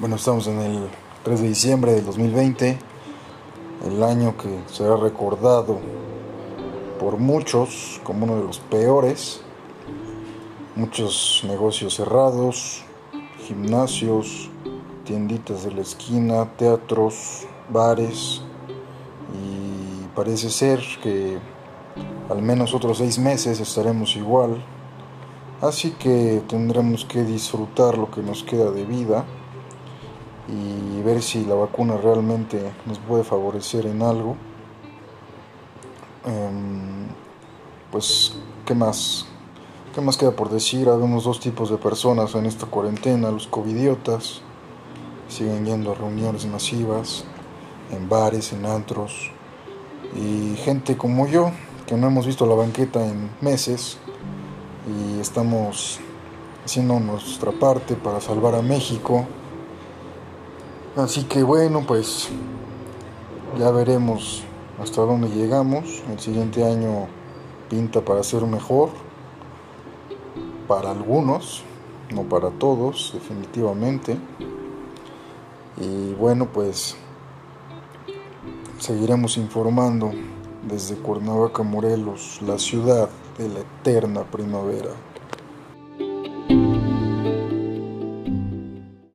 Bueno, estamos en el 3 de diciembre del 2020, el año que será recordado por muchos como uno de los peores. Muchos negocios cerrados, gimnasios, tienditas de la esquina, teatros, bares y parece ser que al menos otros seis meses estaremos igual. Así que tendremos que disfrutar lo que nos queda de vida y ver si la vacuna realmente nos puede favorecer en algo. Em, pues, ¿qué más? ¿Qué más queda por decir? Habemos dos tipos de personas en esta cuarentena, los covidiotas, siguen yendo a reuniones masivas, en bares, en antros, y gente como yo, que no hemos visto la banqueta en meses, y estamos haciendo nuestra parte para salvar a México Así que bueno, pues ya veremos hasta dónde llegamos. El siguiente año pinta para ser mejor. Para algunos, no para todos, definitivamente. Y bueno, pues seguiremos informando desde Cuernavaca, Morelos, la ciudad de la eterna primavera.